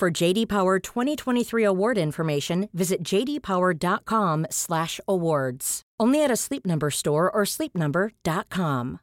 For JD Power 2023 award information, visit jdpower.com/awards. Only at a Sleep Number store or sleepnumber.com.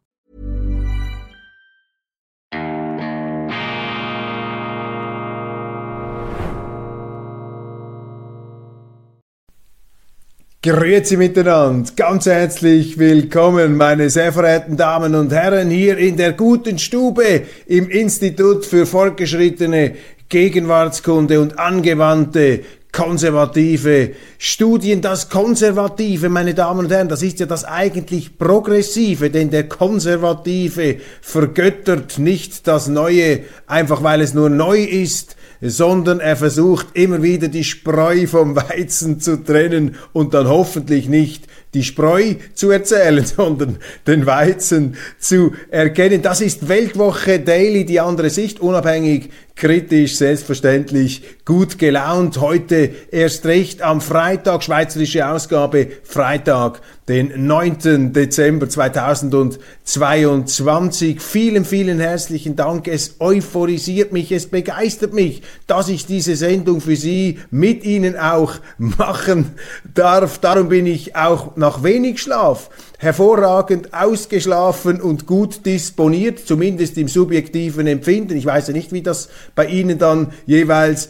Grüezi miteinander, ganz herzlich willkommen, meine sehr verehrten Damen und Herren, hier in der guten Stube im Institut für fortgeschrittene Gegenwartskunde und angewandte konservative Studien. Das Konservative, meine Damen und Herren, das ist ja das eigentlich Progressive, denn der Konservative vergöttert nicht das Neue, einfach weil es nur neu ist, sondern er versucht immer wieder die Spreu vom Weizen zu trennen und dann hoffentlich nicht die Spreu zu erzählen, sondern den Weizen zu erkennen. Das ist Weltwoche Daily, die andere Sicht, unabhängig, kritisch, selbstverständlich, gut gelaunt. Heute erst recht am Freitag, schweizerische Ausgabe, Freitag, den 9. Dezember 2022. Vielen, vielen herzlichen Dank. Es euphorisiert mich, es begeistert mich, dass ich diese Sendung für Sie mit Ihnen auch machen darf. Darum bin ich auch nach wenig Schlaf hervorragend ausgeschlafen und gut disponiert, zumindest im subjektiven Empfinden. Ich weiß ja nicht, wie das bei Ihnen dann jeweils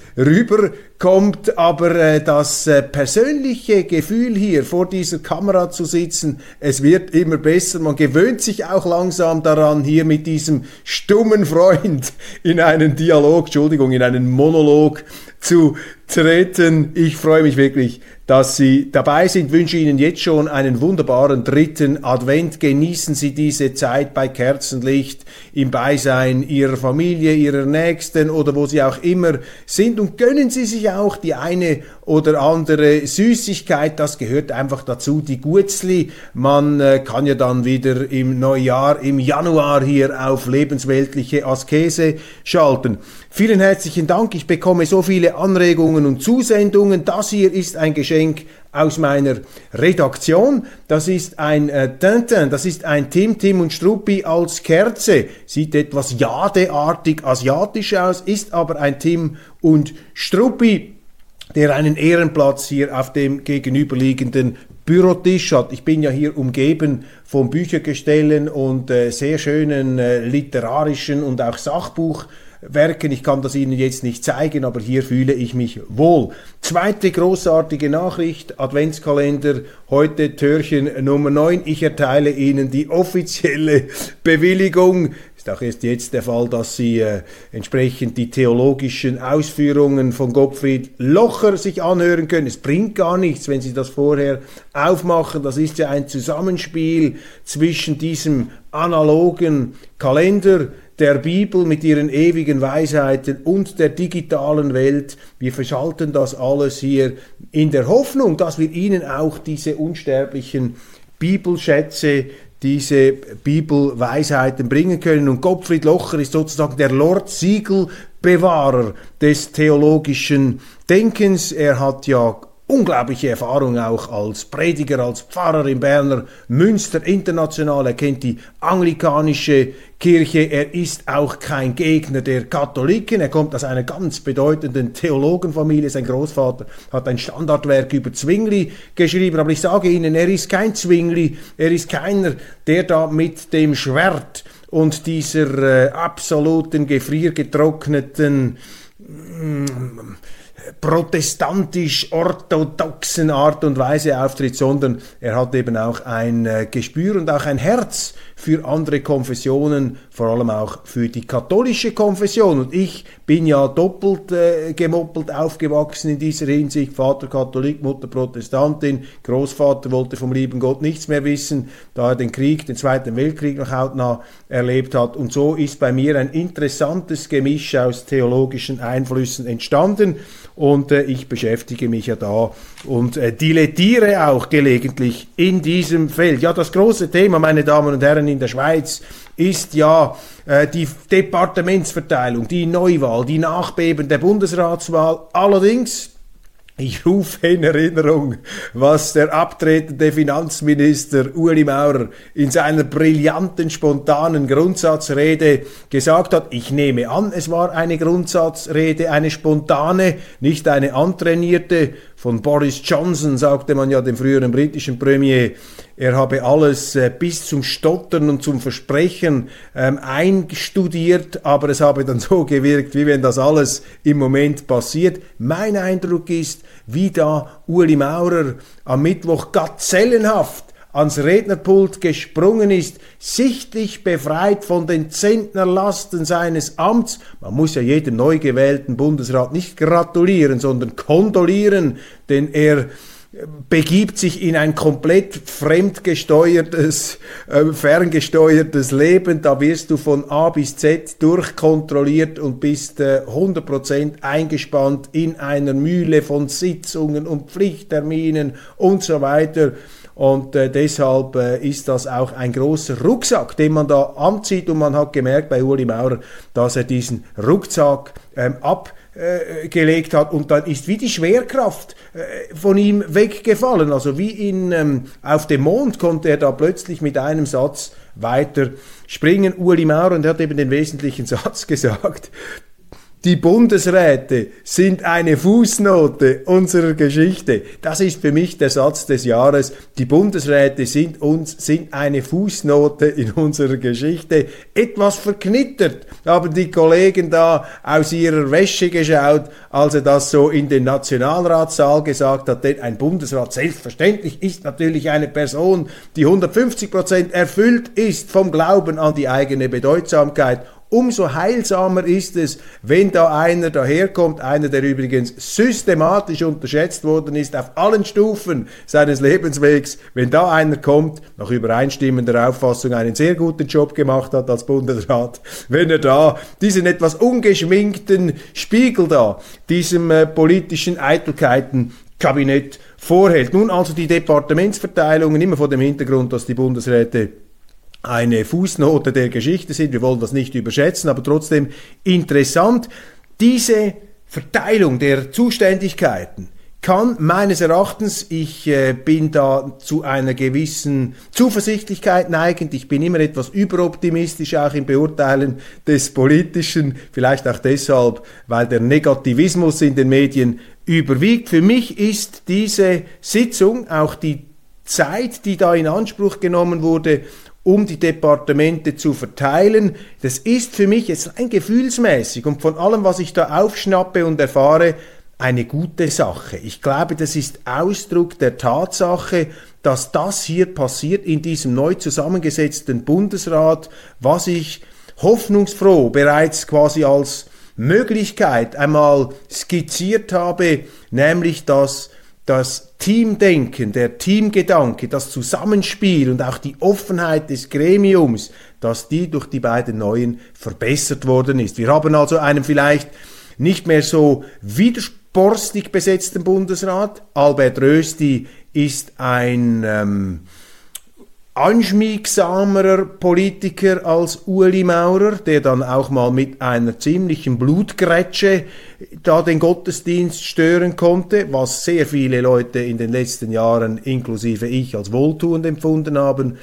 rüberkommt, aber äh, das äh, persönliche Gefühl hier vor dieser Kamera zu sitzen, es wird immer besser. Man gewöhnt sich auch langsam daran, hier mit diesem stummen Freund in einen Dialog, Entschuldigung, in einen Monolog zu treten. Ich freue mich wirklich dass Sie dabei sind. Wünsche Ihnen jetzt schon einen wunderbaren dritten Advent. Genießen Sie diese Zeit bei Kerzenlicht im Beisein Ihrer Familie, Ihrer Nächsten oder wo Sie auch immer sind und gönnen Sie sich auch die eine oder andere Süßigkeit. Das gehört einfach dazu. Die Gutzli. Man äh, kann ja dann wieder im Neujahr, im Januar hier auf lebensweltliche Askese schalten. Vielen herzlichen Dank. Ich bekomme so viele Anregungen und Zusendungen. Das hier ist ein Geschenk aus meiner Redaktion. Das ist ein äh, Tintin, das ist ein Tim, Tim und Struppi als Kerze. Sieht etwas jadeartig asiatisch aus, ist aber ein Tim und Struppi, der einen Ehrenplatz hier auf dem gegenüberliegenden Bürotisch hat. Ich bin ja hier umgeben von Büchergestellen und äh, sehr schönen äh, literarischen und auch Sachbuch Werken. Ich kann das Ihnen jetzt nicht zeigen, aber hier fühle ich mich wohl. Zweite großartige Nachricht, Adventskalender, heute Türchen Nummer 9. Ich erteile Ihnen die offizielle Bewilligung ist auch erst jetzt der Fall, dass Sie äh, entsprechend die theologischen Ausführungen von Gottfried Locher sich anhören können. Es bringt gar nichts, wenn Sie das vorher aufmachen. Das ist ja ein Zusammenspiel zwischen diesem analogen Kalender, der Bibel mit ihren ewigen Weisheiten und der digitalen Welt. Wir verschalten das alles hier in der Hoffnung, dass wir Ihnen auch diese unsterblichen Bibelschätze, diese Bibelweisheiten bringen können. Und Gottfried Locher ist sozusagen der Lord Siegelbewahrer des theologischen Denkens. Er hat ja unglaubliche Erfahrung auch als Prediger, als Pfarrer im Berner Münster international. Er kennt die anglikanische Kirche. Er ist auch kein Gegner der Katholiken. Er kommt aus einer ganz bedeutenden Theologenfamilie. Sein Großvater hat ein Standardwerk über Zwingli geschrieben. Aber ich sage Ihnen, er ist kein Zwingli. Er ist keiner, der da mit dem Schwert und dieser äh, absoluten gefriergetrockneten mm, protestantisch-orthodoxen Art und Weise auftritt, sondern er hat eben auch ein äh, Gespür und auch ein Herz für andere Konfessionen, vor allem auch für die katholische Konfession. Und ich bin ja doppelt äh, gemoppelt aufgewachsen in dieser Hinsicht. Vater Katholik, Mutter Protestantin, Großvater wollte vom lieben Gott nichts mehr wissen, da er den Krieg, den Zweiten Weltkrieg noch hautnah erlebt hat. Und so ist bei mir ein interessantes Gemisch aus theologischen Einflüssen entstanden. Und äh, ich beschäftige mich ja da und äh, dilettiere auch gelegentlich in diesem Feld. Ja, das große Thema, meine Damen und Herren, in der Schweiz ist ja äh, die Departementsverteilung, die Neuwahl, die Nachbeben der Bundesratswahl. Allerdings ich rufe in Erinnerung, was der abtretende Finanzminister Ueli Maurer in seiner brillanten, spontanen Grundsatzrede gesagt hat. Ich nehme an, es war eine Grundsatzrede, eine spontane, nicht eine antrainierte. Von Boris Johnson sagte man ja dem früheren britischen Premier, er habe alles äh, bis zum Stottern und zum Versprechen ähm, einstudiert, aber es habe dann so gewirkt, wie wenn das alles im Moment passiert. Mein Eindruck ist, wie da Uli Maurer am Mittwoch gazellenhaft ans Rednerpult gesprungen ist, sichtlich befreit von den Zentnerlasten seines Amts. Man muss ja jedem neu gewählten Bundesrat nicht gratulieren, sondern kondolieren, denn er begibt sich in ein komplett fremdgesteuertes, äh, ferngesteuertes Leben. Da wirst du von A bis Z durchkontrolliert und bist äh, 100% eingespannt in einer Mühle von Sitzungen und Pflichtterminen und so weiter. Und äh, deshalb äh, ist das auch ein großer Rucksack, den man da anzieht. Und man hat gemerkt bei Uli Maurer, dass er diesen Rucksack ähm, abgelegt hat. Und dann ist wie die Schwerkraft äh, von ihm weggefallen. Also wie in, ähm, auf dem Mond konnte er da plötzlich mit einem Satz weiter springen. Uli Maurer, und er hat eben den wesentlichen Satz gesagt, die Bundesräte sind eine Fußnote unserer Geschichte. Das ist für mich der Satz des Jahres. Die Bundesräte sind uns, sind eine Fußnote in unserer Geschichte. Etwas verknittert haben die Kollegen da aus ihrer Wäsche geschaut, als er das so in den Nationalratssaal gesagt hat. Denn ein Bundesrat selbstverständlich ist natürlich eine Person, die 150 Prozent erfüllt ist vom Glauben an die eigene Bedeutsamkeit Umso heilsamer ist es, wenn da einer daherkommt, einer, der übrigens systematisch unterschätzt worden ist auf allen Stufen seines Lebenswegs, wenn da einer kommt, nach übereinstimmender Auffassung einen sehr guten Job gemacht hat als Bundesrat, wenn er da diesen etwas ungeschminkten Spiegel da, diesem äh, politischen Eitelkeitenkabinett vorhält. Nun also die Departementsverteilungen, immer vor dem Hintergrund, dass die Bundesräte eine Fußnote der Geschichte sind. Wir wollen das nicht überschätzen, aber trotzdem interessant. Diese Verteilung der Zuständigkeiten kann meines Erachtens, ich äh, bin da zu einer gewissen Zuversichtlichkeit neigend, ich bin immer etwas überoptimistisch auch im Beurteilen des Politischen, vielleicht auch deshalb, weil der Negativismus in den Medien überwiegt. Für mich ist diese Sitzung, auch die Zeit, die da in Anspruch genommen wurde, um die Departemente zu verteilen. Das ist für mich jetzt ein gefühlsmäßig und von allem, was ich da aufschnappe und erfahre, eine gute Sache. Ich glaube, das ist Ausdruck der Tatsache, dass das hier passiert in diesem neu zusammengesetzten Bundesrat, was ich hoffnungsfroh bereits quasi als Möglichkeit einmal skizziert habe, nämlich dass das Teamdenken, der Teamgedanke, das Zusammenspiel und auch die Offenheit des Gremiums, dass die durch die beiden Neuen verbessert worden ist. Wir haben also einen vielleicht nicht mehr so widersporstig besetzten Bundesrat. Albert Rösti ist ein ähm, anschmiegsamerer Politiker als Ueli Maurer, der dann auch mal mit einer ziemlichen Blutgrätsche da den Gottesdienst stören konnte, was sehr viele Leute in den letzten Jahren, inklusive ich, als wohltuend empfunden haben.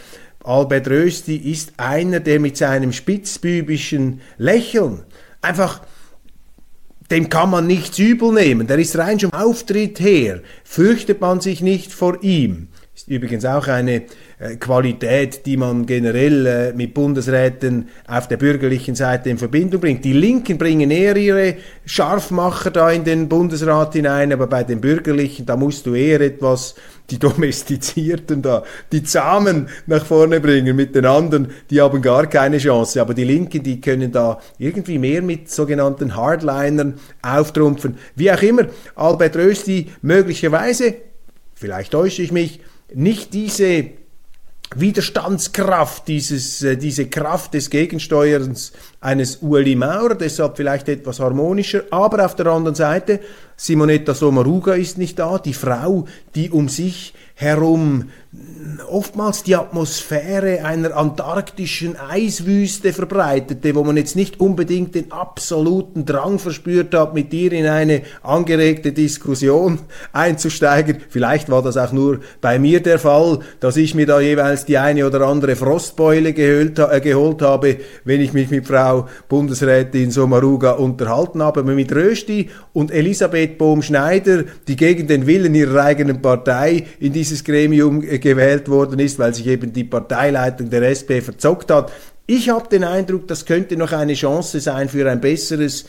Albert Rösti ist einer, der mit seinem spitzbübischen Lächeln einfach dem kann man nichts übel nehmen. Der ist rein schon Auftritt her, fürchtet man sich nicht vor ihm Ist übrigens auch eine äh, Qualität, die man generell äh, mit Bundesräten auf der bürgerlichen Seite in Verbindung bringt. Die Linken bringen eher ihre Scharfmacher da in den Bundesrat hinein, aber bei den Bürgerlichen, da musst du eher etwas die Domestizierten da, die Zahmen nach vorne bringen mit den anderen, die haben gar keine Chance. Aber die Linken, die können da irgendwie mehr mit sogenannten Hardlinern auftrumpfen. Wie auch immer, Albert Rösti möglicherweise, vielleicht täusche ich mich, nicht diese Widerstandskraft, dieses, äh, diese Kraft des Gegensteuerns eines Ueli Maurer, deshalb vielleicht etwas harmonischer, aber auf der anderen Seite, Simonetta Sommaruga ist nicht da, die Frau, die um sich herum oftmals die Atmosphäre einer antarktischen Eiswüste verbreitete, wo man jetzt nicht unbedingt den absoluten Drang verspürt hat, mit ihr in eine angeregte Diskussion einzusteigen. Vielleicht war das auch nur bei mir der Fall, dass ich mir da jeweils die eine oder andere Frostbeule äh, geholt habe, wenn ich mich mit Frau Bundesrätin Sommaruga unterhalten habe. Aber mit Rösti und Elisabeth Bohm-Schneider, die gegen den Willen ihrer eigenen Partei in dieses Gremium äh, gewählt worden ist, weil sich eben die Parteileitung der SP verzockt hat. Ich habe den Eindruck, das könnte noch eine Chance sein für ein besseres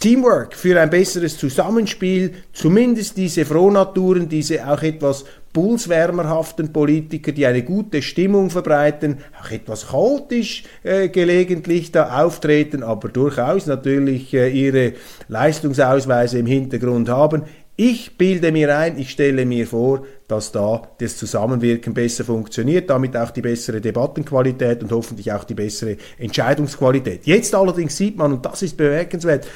Teamwork, für ein besseres Zusammenspiel, zumindest diese Frohnaturen, diese auch etwas pulswärmerhaften Politiker, die eine gute Stimmung verbreiten, auch etwas chaotisch äh, gelegentlich da auftreten, aber durchaus natürlich äh, ihre Leistungsausweise im Hintergrund haben. Ich bilde mir ein, ich stelle mir vor, dass da das Zusammenwirken besser funktioniert, damit auch die bessere Debattenqualität und hoffentlich auch die bessere Entscheidungsqualität. Jetzt allerdings sieht man, und das ist bemerkenswert,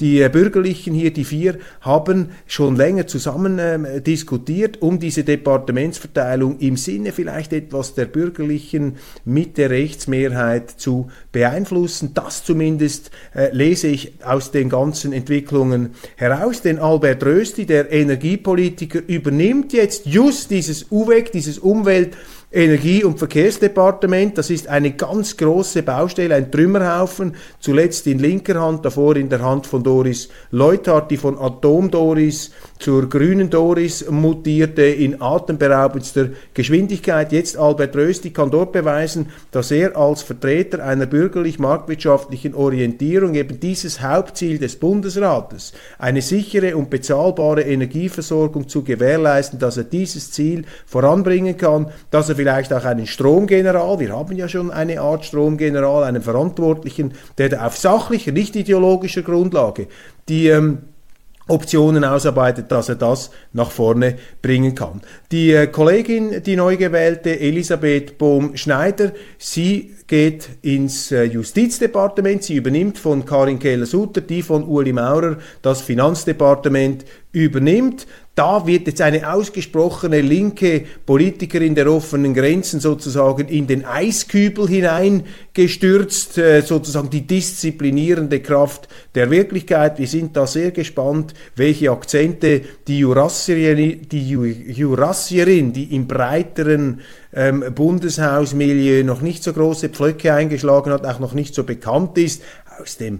die äh, Bürgerlichen hier, die vier, haben schon länger zusammen äh, diskutiert um diese Departementsverteilung im Sinne vielleicht etwas der Bürgerlichen mit der Rechtsmehrheit zu beeinflussen. Das zumindest äh, lese ich aus den ganzen Entwicklungen heraus. Denn Albert Rösti, der Energiepolitiker, übernimmt jetzt just dieses UWEG, dieses Umwelt- Energie- und Verkehrsdepartement. Das ist eine ganz große Baustelle, ein Trümmerhaufen, zuletzt in linker Hand, davor in der Hand von Doris Leuthard, die von Atom Doris zur grünen Doris mutierte in atemberaubendster Geschwindigkeit. Jetzt Albert Rösti kann dort beweisen, dass er als Vertreter einer bürgerlich-marktwirtschaftlichen Orientierung eben dieses Hauptziel des Bundesrates, eine sichere und bezahlbare Energieversorgung zu gewährleisten, dass er dieses Ziel voranbringen kann, dass er vielleicht auch einen Stromgeneral, wir haben ja schon eine Art Stromgeneral, einen Verantwortlichen, der auf sachlicher, nicht ideologischer Grundlage die ähm, Optionen ausarbeitet, dass er das nach vorne bringen kann. Die äh, Kollegin, die neu gewählte Elisabeth Bohm-Schneider, sie geht ins äh, Justizdepartement, sie übernimmt von Karin Keller-Sutter, die von Uli Maurer das Finanzdepartement übernimmt. Da wird jetzt eine ausgesprochene linke Politikerin der offenen Grenzen sozusagen in den Eiskübel hineingestürzt, äh, sozusagen die disziplinierende Kraft der Wirklichkeit. Wir sind da sehr gespannt, welche Akzente die Jurassierin, die, Jurassierin, die im breiteren ähm, Bundeshausmilieu noch nicht so große Pflöcke eingeschlagen hat, auch noch nicht so bekannt ist, aus dem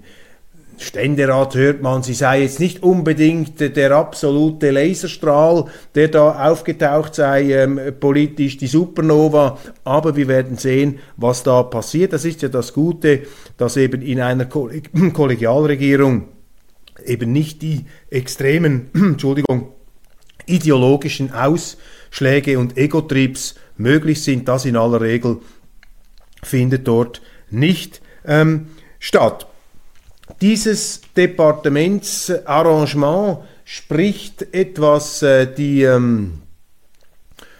Ständerat hört man, sie sei jetzt nicht unbedingt der absolute Laserstrahl, der da aufgetaucht sei, ähm, politisch die Supernova, aber wir werden sehen, was da passiert. Das ist ja das Gute, dass eben in einer Kollegialregierung eben nicht die extremen, Entschuldigung, ideologischen Ausschläge und Egotriebs möglich sind. Das in aller Regel findet dort nicht ähm, statt. Dieses Departementsarrangement spricht etwas äh, die ähm,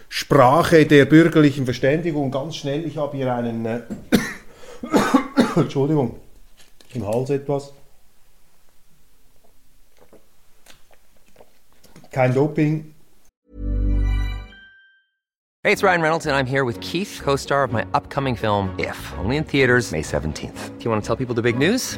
Sprache der bürgerlichen Verständigung. Ganz schnell, ich habe hier einen, äh, Entschuldigung, im Hals etwas. Kein Doping. Hey, it's Ryan Reynolds and I'm here with Keith, co-star of my upcoming film If, only in theaters May 17th. Do you want to tell people the big news?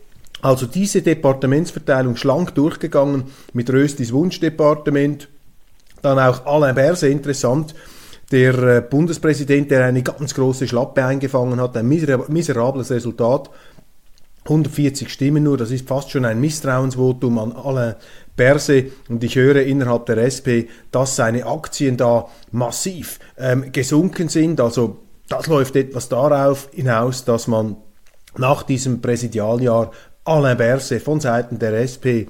also diese Departementsverteilung schlank durchgegangen mit Röstis Wunschdepartement, dann auch Alain Berset, interessant, der äh, Bundespräsident, der eine ganz große Schlappe eingefangen hat, ein miserables Resultat, 140 Stimmen nur, das ist fast schon ein Misstrauensvotum an Alain Berset. Und ich höre innerhalb der SP, dass seine Aktien da massiv ähm, gesunken sind, also das läuft etwas darauf hinaus, dass man nach diesem Präsidialjahr Alain Berset von Seiten der SP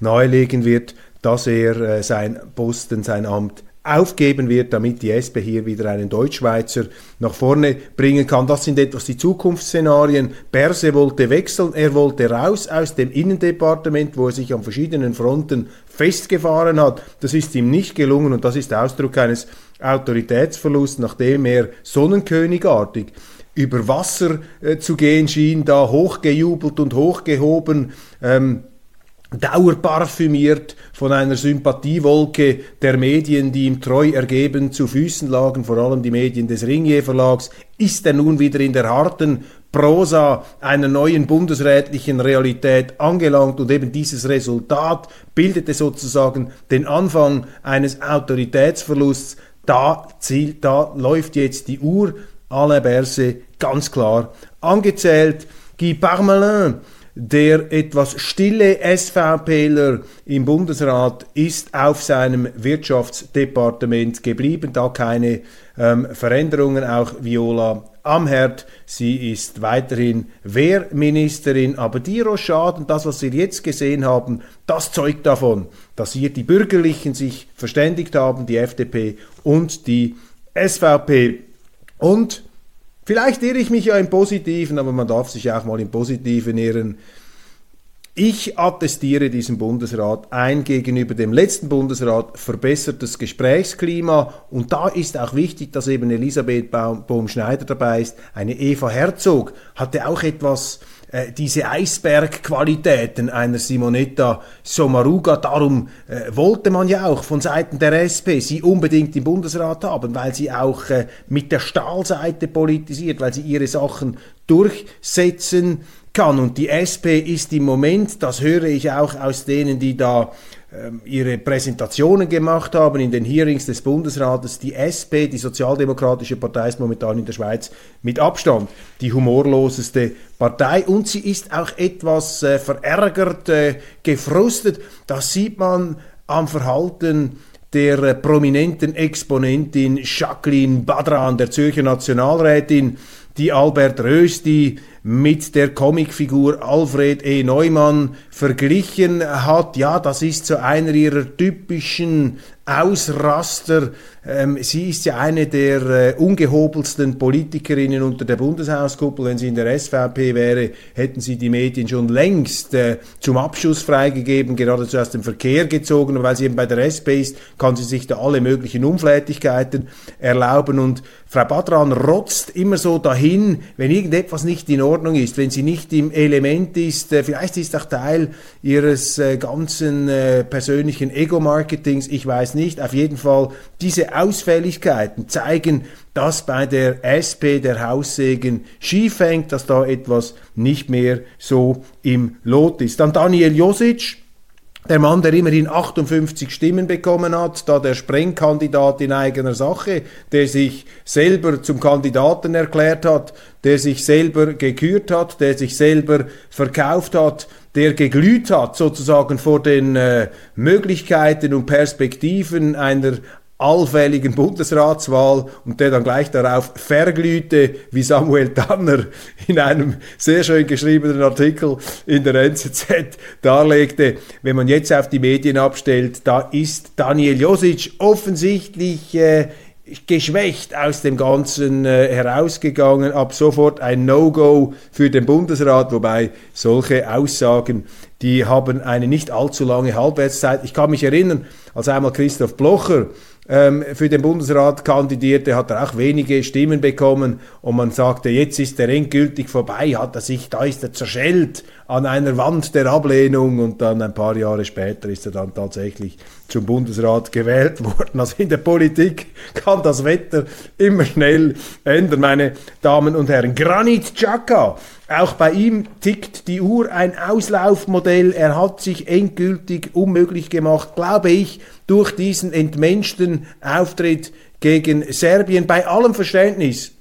nahelegen wird, dass er äh, sein Posten, sein Amt aufgeben wird, damit die SP hier wieder einen Deutschschweizer nach vorne bringen kann. Das sind etwas die Zukunftsszenarien. Berse wollte wechseln, er wollte raus aus dem Innendepartement, wo er sich an verschiedenen Fronten festgefahren hat. Das ist ihm nicht gelungen und das ist Ausdruck eines Autoritätsverlusts, nachdem er sonnenkönigartig über Wasser äh, zu gehen schien, da hochgejubelt und hochgehoben, ähm, dauerparfümiert von einer Sympathiewolke der Medien, die ihm treu ergeben zu Füßen lagen, vor allem die Medien des Ringier Verlags, ist er nun wieder in der harten Prosa einer neuen bundesrätlichen Realität angelangt? Und eben dieses Resultat bildete sozusagen den Anfang eines Autoritätsverlusts. Da, zielt, da läuft jetzt die Uhr, Alain Berset ganz klar angezählt. Guy Parmelin, der etwas stille SVPler im Bundesrat ist auf seinem Wirtschaftsdepartement geblieben, da keine ähm, Veränderungen, auch Viola Amherd, sie ist weiterhin Wehrministerin, aber die Rochaden, das, was wir jetzt gesehen haben, das zeugt davon, dass hier die Bürgerlichen sich verständigt haben, die FDP und die SVP. Und Vielleicht irre ich mich ja im Positiven, aber man darf sich auch mal im Positiven irren. Ich attestiere diesem Bundesrat ein gegenüber dem letzten Bundesrat verbessertes Gesprächsklima und da ist auch wichtig, dass eben Elisabeth Baum-Schneider dabei ist. Eine Eva Herzog hatte auch etwas äh, diese Eisbergqualitäten einer Simonetta Sommaruga. Darum äh, wollte man ja auch von Seiten der SP sie unbedingt im Bundesrat haben, weil sie auch äh, mit der Stahlseite politisiert, weil sie ihre Sachen durchsetzen kann. Und die SP ist im Moment, das höre ich auch aus denen, die da ihre Präsentationen gemacht haben in den Hearings des Bundesrates. Die SP, die Sozialdemokratische Partei, ist momentan in der Schweiz mit Abstand die humorloseste Partei und sie ist auch etwas äh, verärgert, äh, gefrustet. Das sieht man am Verhalten der äh, prominenten Exponentin Jacqueline Badran, der Zürcher Nationalrätin, die Albert Rösti mit der Comicfigur Alfred E. Neumann verglichen hat. Ja, das ist so einer ihrer typischen Ausraster. Ähm, sie ist ja eine der äh, ungehobelsten Politikerinnen unter der Bundeshauskuppel. Wenn sie in der SVP wäre, hätten sie die Medien schon längst äh, zum Abschuss freigegeben, geradezu aus dem Verkehr gezogen. Und weil sie eben bei der SP ist, kann sie sich da alle möglichen Unflätigkeiten erlauben. Und Frau Badran rotzt immer so dahin, wenn irgendetwas nicht in Ordnung ist, wenn sie nicht im Element ist. Äh, vielleicht ist auch Teil ihres äh, ganzen äh, persönlichen Ego-Marketings. Ich weiß nicht. Auf jeden Fall, diese Ausfälligkeiten zeigen, dass bei der SP der Haussegen schief hängt, dass da etwas nicht mehr so im Lot ist. Dann Daniel Josic, Der Mann, der immerhin 58 Stimmen bekommen hat, da der Sprengkandidat in eigener Sache, der sich selber zum Kandidaten erklärt hat, der sich selber gekürt hat, der sich selber verkauft hat, der geglüht hat sozusagen vor den äh, Möglichkeiten und Perspektiven einer allfälligen Bundesratswahl und der dann gleich darauf verglühte, wie Samuel Tanner in einem sehr schön geschriebenen Artikel in der NZZ darlegte, wenn man jetzt auf die Medien abstellt, da ist Daniel Josic offensichtlich äh, geschwächt aus dem Ganzen äh, herausgegangen, ab sofort ein No-Go für den Bundesrat, wobei solche Aussagen, die haben eine nicht allzu lange Halbwertszeit. Ich kann mich erinnern, als einmal Christoph Blocher ähm, für den Bundesrat kandidierte, hat er auch wenige Stimmen bekommen und man sagte, jetzt ist er endgültig vorbei, hat er sich, da ist er zerschellt an einer Wand der Ablehnung und dann ein paar Jahre später ist er dann tatsächlich zum Bundesrat gewählt worden. Also in der Politik kann das Wetter immer schnell ändern, meine Damen und Herren. Granit Xhaka, auch bei ihm tickt die Uhr ein Auslaufmodell. Er hat sich endgültig unmöglich gemacht, glaube ich, durch diesen entmenschten Auftritt gegen Serbien. Bei allem Verständnis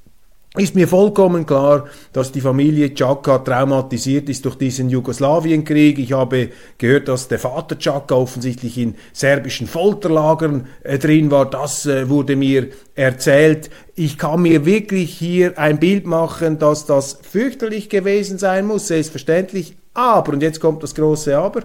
ist mir vollkommen klar, dass die Familie Chaka traumatisiert ist durch diesen Jugoslawienkrieg. Ich habe gehört, dass der Vater Chaka offensichtlich in serbischen Folterlagern äh, drin war. Das äh, wurde mir erzählt. Ich kann mir wirklich hier ein Bild machen, dass das fürchterlich gewesen sein muss, selbstverständlich. Aber, und jetzt kommt das große Aber,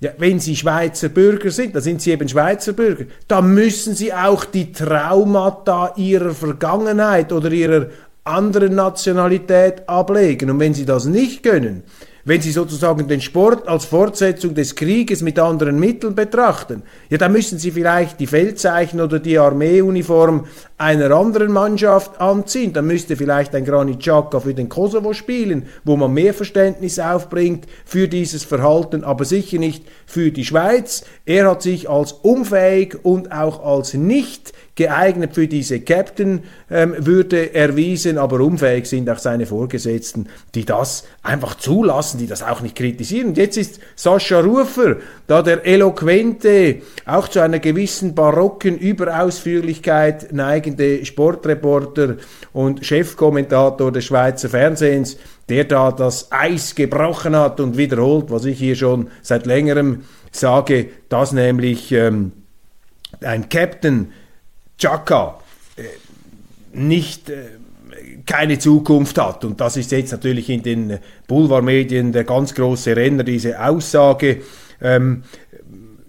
ja, wenn Sie Schweizer Bürger sind, dann sind Sie eben Schweizer Bürger, dann müssen Sie auch die Traumata Ihrer Vergangenheit oder Ihrer anderen Nationalität ablegen. Und wenn Sie das nicht können, wenn Sie sozusagen den Sport als Fortsetzung des Krieges mit anderen Mitteln betrachten, ja, dann müssen Sie vielleicht die Feldzeichen oder die Armeeuniform einer anderen Mannschaft anziehen. Dann müsste vielleicht ein Granit Xhaka für den Kosovo spielen, wo man mehr Verständnis aufbringt für dieses Verhalten, aber sicher nicht für die Schweiz. Er hat sich als unfähig und auch als nicht geeignet für diese Captain-Würde ähm, erwiesen, aber unfähig sind auch seine Vorgesetzten, die das einfach zulassen, die das auch nicht kritisieren. Und jetzt ist Sascha Rufer, da der eloquente, auch zu einer gewissen barocken Überausführlichkeit neigende Sportreporter und Chefkommentator des Schweizer Fernsehens, der da das Eis gebrochen hat und wiederholt, was ich hier schon seit längerem sage, dass nämlich ähm, ein Captain Chaka äh, nicht äh, keine Zukunft hat. Und das ist jetzt natürlich in den Boulevardmedien der ganz große Renner, diese Aussage. Ähm,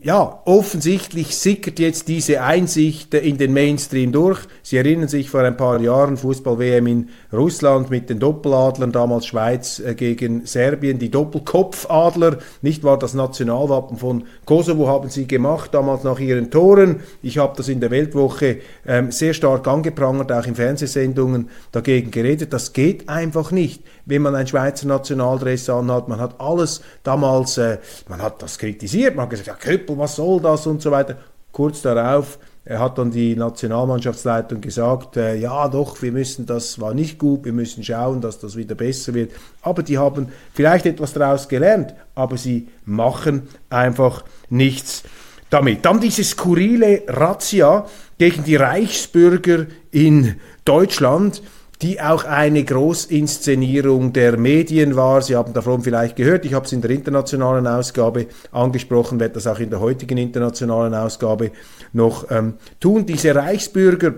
ja, offensichtlich sickert jetzt diese Einsicht in den Mainstream durch. Sie erinnern sich vor ein paar Jahren Fußball-WM in Russland mit den Doppeladlern, damals Schweiz äh, gegen Serbien, die Doppelkopfadler, nicht wahr das Nationalwappen von Kosovo haben sie gemacht, damals nach ihren Toren. Ich habe das in der Weltwoche ähm, sehr stark angeprangert, auch in Fernsehsendungen dagegen geredet. Das geht einfach nicht wenn man ein Schweizer Nationaldress anhat. Man hat alles damals, äh, man hat das kritisiert, man hat gesagt, ja Köppel, was soll das und so weiter. Kurz darauf er hat dann die Nationalmannschaftsleitung gesagt, äh, ja doch, wir müssen, das war nicht gut, wir müssen schauen, dass das wieder besser wird. Aber die haben vielleicht etwas daraus gelernt, aber sie machen einfach nichts damit. Dann diese skurrile Razzia gegen die Reichsbürger in Deutschland die auch eine Großinszenierung der Medien war. Sie haben davon vielleicht gehört, ich habe es in der internationalen Ausgabe angesprochen, werde das auch in der heutigen internationalen Ausgabe noch ähm, tun. Diese Reichsbürger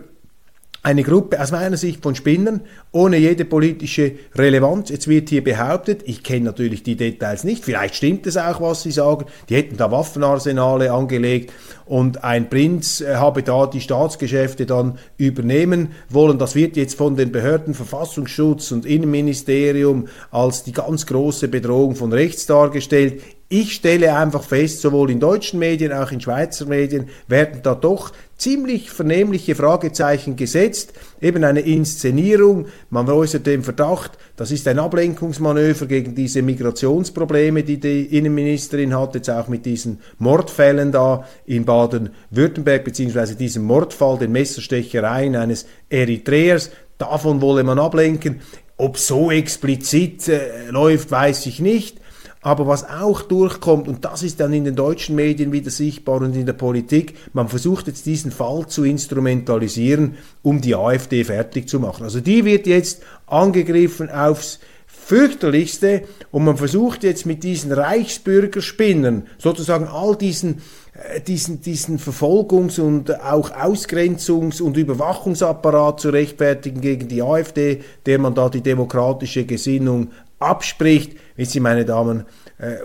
eine Gruppe aus meiner Sicht von Spinnern ohne jede politische Relevanz. Jetzt wird hier behauptet, ich kenne natürlich die Details nicht, vielleicht stimmt es auch, was Sie sagen, die hätten da Waffenarsenale angelegt und ein Prinz äh, habe da die Staatsgeschäfte dann übernehmen wollen. Das wird jetzt von den Behörden Verfassungsschutz und Innenministerium als die ganz große Bedrohung von rechts dargestellt. Ich stelle einfach fest, sowohl in deutschen Medien, auch in Schweizer Medien werden da doch ziemlich vernehmliche Fragezeichen gesetzt, eben eine Inszenierung, man äußert den Verdacht, das ist ein Ablenkungsmanöver gegen diese Migrationsprobleme, die die Innenministerin hat, jetzt auch mit diesen Mordfällen da in Baden-Württemberg, beziehungsweise diesem Mordfall, den Messerstechereien eines Eritreers, davon wolle man ablenken. Ob so explizit äh, läuft, weiß ich nicht. Aber was auch durchkommt, und das ist dann in den deutschen Medien wieder sichtbar und in der Politik, man versucht jetzt diesen Fall zu instrumentalisieren, um die AfD fertig zu machen. Also die wird jetzt angegriffen aufs fürchterlichste und man versucht jetzt mit diesen Reichsbürgerspinnern sozusagen all diesen äh, diesen, diesen Verfolgungs- und auch Ausgrenzungs- und Überwachungsapparat zu rechtfertigen gegen die AfD, der man da die demokratische Gesinnung abspricht. Wissen Sie, meine Damen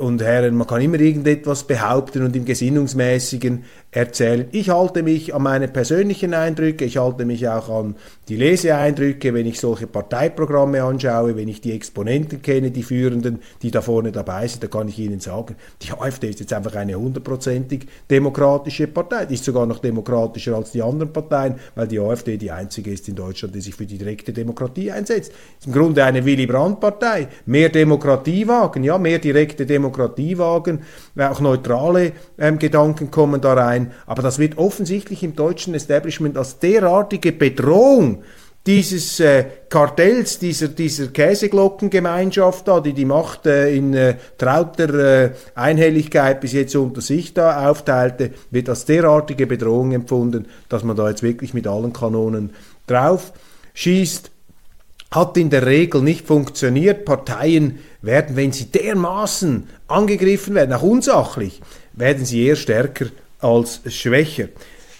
und Herren, man kann immer irgendetwas behaupten und im Gesinnungsmäßigen erzählen. Ich halte mich an meine persönlichen Eindrücke, ich halte mich auch an die Leseeindrücke, wenn ich solche Parteiprogramme anschaue, wenn ich die Exponenten kenne, die Führenden, die da vorne dabei sind, da kann ich Ihnen sagen, die AfD ist jetzt einfach eine hundertprozentig demokratische Partei. Die ist sogar noch demokratischer als die anderen Parteien, weil die AfD die einzige ist in Deutschland, die sich für die direkte Demokratie einsetzt. Ist im Grunde eine Willy Brandt-Partei. Mehr Demokratie wagen, ja, mehr direkte Demokratie wagen, auch neutrale ähm, Gedanken kommen da rein aber das wird offensichtlich im deutschen Establishment als derartige Bedrohung dieses äh, Kartells, dieser, dieser Käseglockengemeinschaft da, die die Macht äh, in äh, trauter äh, Einhelligkeit bis jetzt unter sich da aufteilte, wird als derartige Bedrohung empfunden, dass man da jetzt wirklich mit allen Kanonen drauf schießt. Hat in der Regel nicht funktioniert. Parteien werden, wenn sie dermaßen angegriffen werden, auch unsachlich, werden sie eher stärker als schwächer.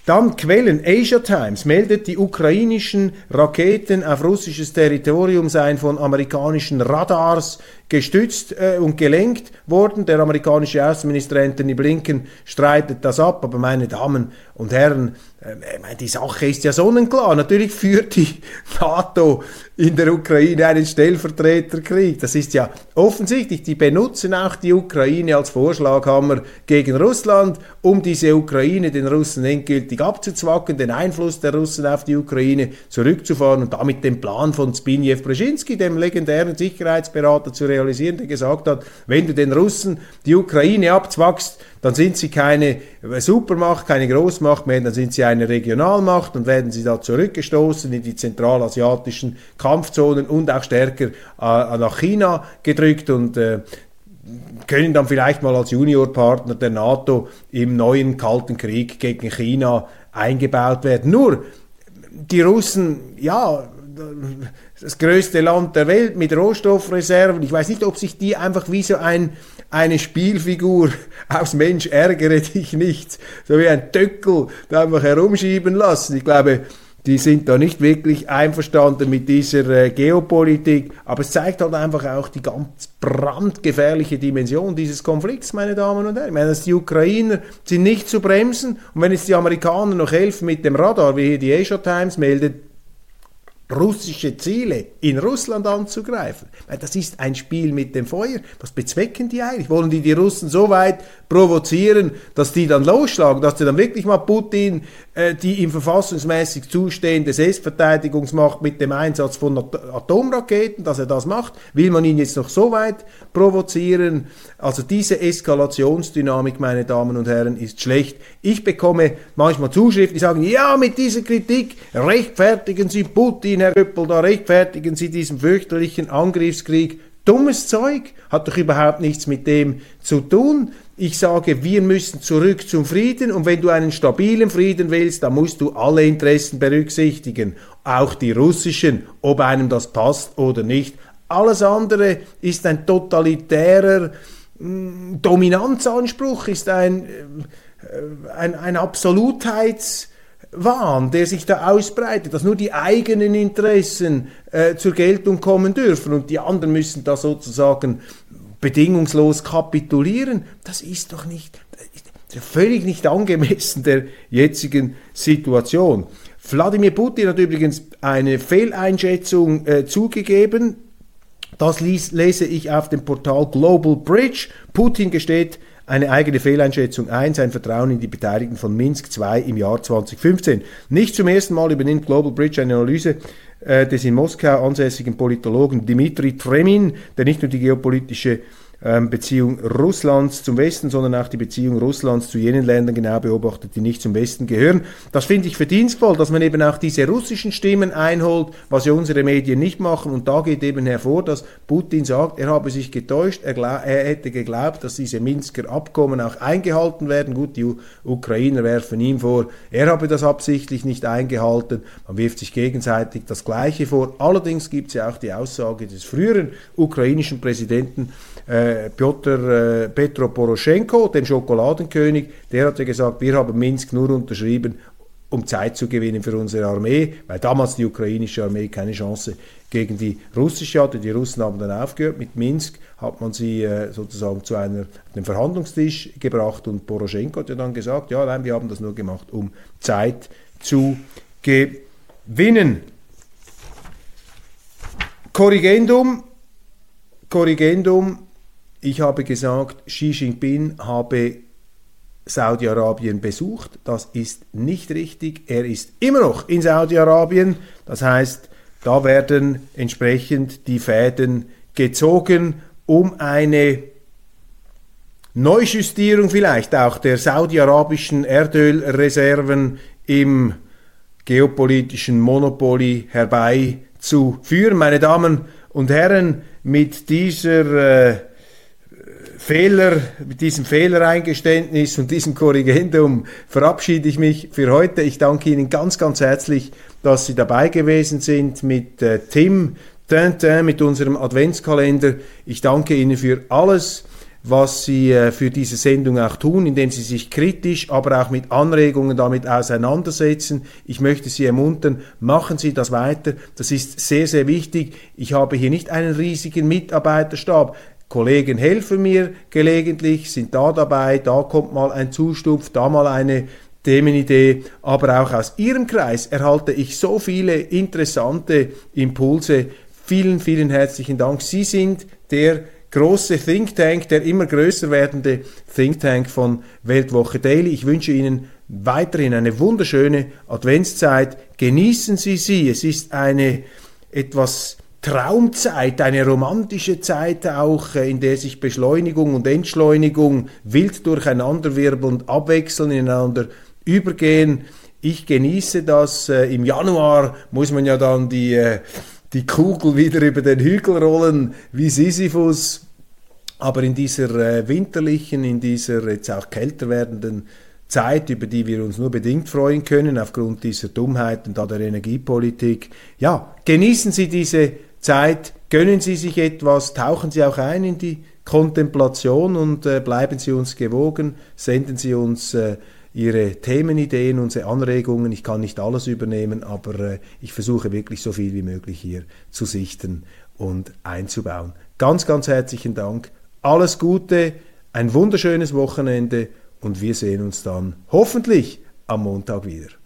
Dann Quellen. Asia Times meldet, die ukrainischen Raketen auf russisches Territorium seien von amerikanischen Radars gestützt äh, und gelenkt worden. Der amerikanische Außenminister Anthony Blinken streitet das ab. Aber meine Damen und Herren, äh, die Sache ist ja sonnenklar. Natürlich führt die NATO in der Ukraine einen Stellvertreterkrieg. Das ist ja offensichtlich. Die benutzen auch die Ukraine als Vorschlaghammer gegen Russland, um diese Ukraine den Russen endgültig abzuzwacken, den Einfluss der Russen auf die Ukraine zurückzufahren und damit den Plan von Zbigniew Brzezinski, dem legendären Sicherheitsberater, zu realisieren, der gesagt hat, wenn du den Russen die Ukraine abzwackst, dann sind sie keine Supermacht, keine Großmacht mehr, dann sind sie eine Regionalmacht und werden sie da zurückgestoßen in die zentralasiatischen Kampfzonen und auch stärker äh, nach China gedrückt und äh, können dann vielleicht mal als Juniorpartner der NATO im neuen Kalten Krieg gegen China eingebaut werden. Nur die Russen, ja, das größte Land der Welt mit Rohstoffreserven. Ich weiß nicht, ob sich die einfach wie so ein, eine Spielfigur aus Mensch ärgere dich nicht, so wie ein Töckel da einfach herumschieben lassen. Ich glaube, die sind da nicht wirklich einverstanden mit dieser äh, Geopolitik, aber es zeigt halt einfach auch die ganz brandgefährliche Dimension dieses Konflikts, meine Damen und Herren. Ich meine, dass die Ukrainer sind nicht zu bremsen und wenn jetzt die Amerikaner noch helfen mit dem Radar, wie hier die Asia Times meldet, russische Ziele in Russland anzugreifen. Das ist ein Spiel mit dem Feuer. Was bezwecken die eigentlich? Wollen die die Russen so weit provozieren, dass die dann losschlagen, dass die dann wirklich mal Putin äh, die ihm verfassungsmäßig zustehende Selbstverteidigungsmacht mit dem Einsatz von Atomraketen, dass er das macht? Will man ihn jetzt noch so weit provozieren? Also diese Eskalationsdynamik, meine Damen und Herren, ist schlecht. Ich bekomme manchmal Zuschriften, die sagen, ja, mit dieser Kritik rechtfertigen Sie Putin Ihnen, Herr Göppel, da rechtfertigen Sie diesen fürchterlichen Angriffskrieg. Dummes Zeug, hat doch überhaupt nichts mit dem zu tun. Ich sage, wir müssen zurück zum Frieden und wenn du einen stabilen Frieden willst, dann musst du alle Interessen berücksichtigen, auch die russischen, ob einem das passt oder nicht. Alles andere ist ein totalitärer mm, Dominanzanspruch, ist ein, äh, ein, ein Absolutheits- Wahn, der sich da ausbreitet, dass nur die eigenen Interessen äh, zur Geltung kommen dürfen und die anderen müssen da sozusagen bedingungslos kapitulieren, das ist doch nicht, völlig nicht angemessen der jetzigen Situation. Wladimir Putin hat übrigens eine Fehleinschätzung äh, zugegeben. Das ließ, lese ich auf dem Portal Global Bridge. Putin gesteht, eine eigene Fehleinschätzung ein, sein Vertrauen in die Beteiligten von Minsk II im Jahr 2015. Nicht zum ersten Mal übernimmt Global Bridge eine Analyse äh, des in Moskau ansässigen Politologen Dmitri Tremin, der nicht nur die geopolitische Beziehung Russlands zum Westen, sondern auch die Beziehung Russlands zu jenen Ländern genau beobachtet, die nicht zum Westen gehören. Das finde ich verdienstvoll, dass man eben auch diese russischen Stimmen einholt, was ja unsere Medien nicht machen. Und da geht eben hervor, dass Putin sagt, er habe sich getäuscht, er, er hätte geglaubt, dass diese Minsker Abkommen auch eingehalten werden. Gut, die U Ukrainer werfen ihm vor, er habe das absichtlich nicht eingehalten. Man wirft sich gegenseitig das Gleiche vor. Allerdings gibt es ja auch die Aussage des früheren ukrainischen Präsidenten, äh, Piotr äh, Petro Poroschenko, den Schokoladenkönig, der hatte gesagt, wir haben Minsk nur unterschrieben, um Zeit zu gewinnen für unsere Armee, weil damals die ukrainische Armee keine Chance gegen die russische hatte. Die Russen haben dann aufgehört. Mit Minsk hat man sie äh, sozusagen zu einer, einem Verhandlungstisch gebracht und Poroschenko hat ja dann gesagt, ja, nein, wir haben das nur gemacht, um Zeit zu gewinnen. Korrigendum, Korrigendum, ich habe gesagt, Xi Jinping habe Saudi-Arabien besucht. Das ist nicht richtig. Er ist immer noch in Saudi-Arabien. Das heißt, da werden entsprechend die Fäden gezogen, um eine Neujustierung vielleicht auch der saudi-arabischen Erdölreserven im geopolitischen Monopoly herbeizuführen. Meine Damen und Herren, mit dieser äh, Fehler, mit diesem Fehlereingeständnis und diesem Korrigendum verabschiede ich mich für heute. Ich danke Ihnen ganz, ganz herzlich, dass Sie dabei gewesen sind mit äh, Tim Tintin, mit unserem Adventskalender. Ich danke Ihnen für alles, was Sie äh, für diese Sendung auch tun, indem Sie sich kritisch, aber auch mit Anregungen damit auseinandersetzen. Ich möchte Sie ermuntern, machen Sie das weiter. Das ist sehr, sehr wichtig. Ich habe hier nicht einen riesigen Mitarbeiterstab. Kollegen helfen mir gelegentlich, sind da dabei, da kommt mal ein Zustupf, da mal eine Themenidee, aber auch aus Ihrem Kreis erhalte ich so viele interessante Impulse. Vielen, vielen herzlichen Dank. Sie sind der große Think Tank, der immer größer werdende Think Tank von Weltwoche Daily. Ich wünsche Ihnen weiterhin eine wunderschöne Adventszeit. Genießen Sie sie. Es ist eine etwas Traumzeit, eine romantische Zeit auch, äh, in der sich Beschleunigung und Entschleunigung wild durcheinanderwirbeln und abwechseln, ineinander übergehen. Ich genieße das. Äh, Im Januar muss man ja dann die, äh, die Kugel wieder über den Hügel rollen, wie Sisyphus. Aber in dieser winterlichen, in dieser jetzt auch kälter werdenden Zeit, über die wir uns nur bedingt freuen können, aufgrund dieser Dummheiten da der Energiepolitik. Ja, genießen Sie diese Zeit, gönnen Sie sich etwas, tauchen Sie auch ein in die Kontemplation und äh, bleiben Sie uns gewogen, senden Sie uns äh, Ihre Themenideen, unsere Anregungen. Ich kann nicht alles übernehmen, aber äh, ich versuche wirklich so viel wie möglich hier zu sichten und einzubauen. Ganz, ganz herzlichen Dank. Alles Gute, ein wunderschönes Wochenende und wir sehen uns dann hoffentlich am Montag wieder.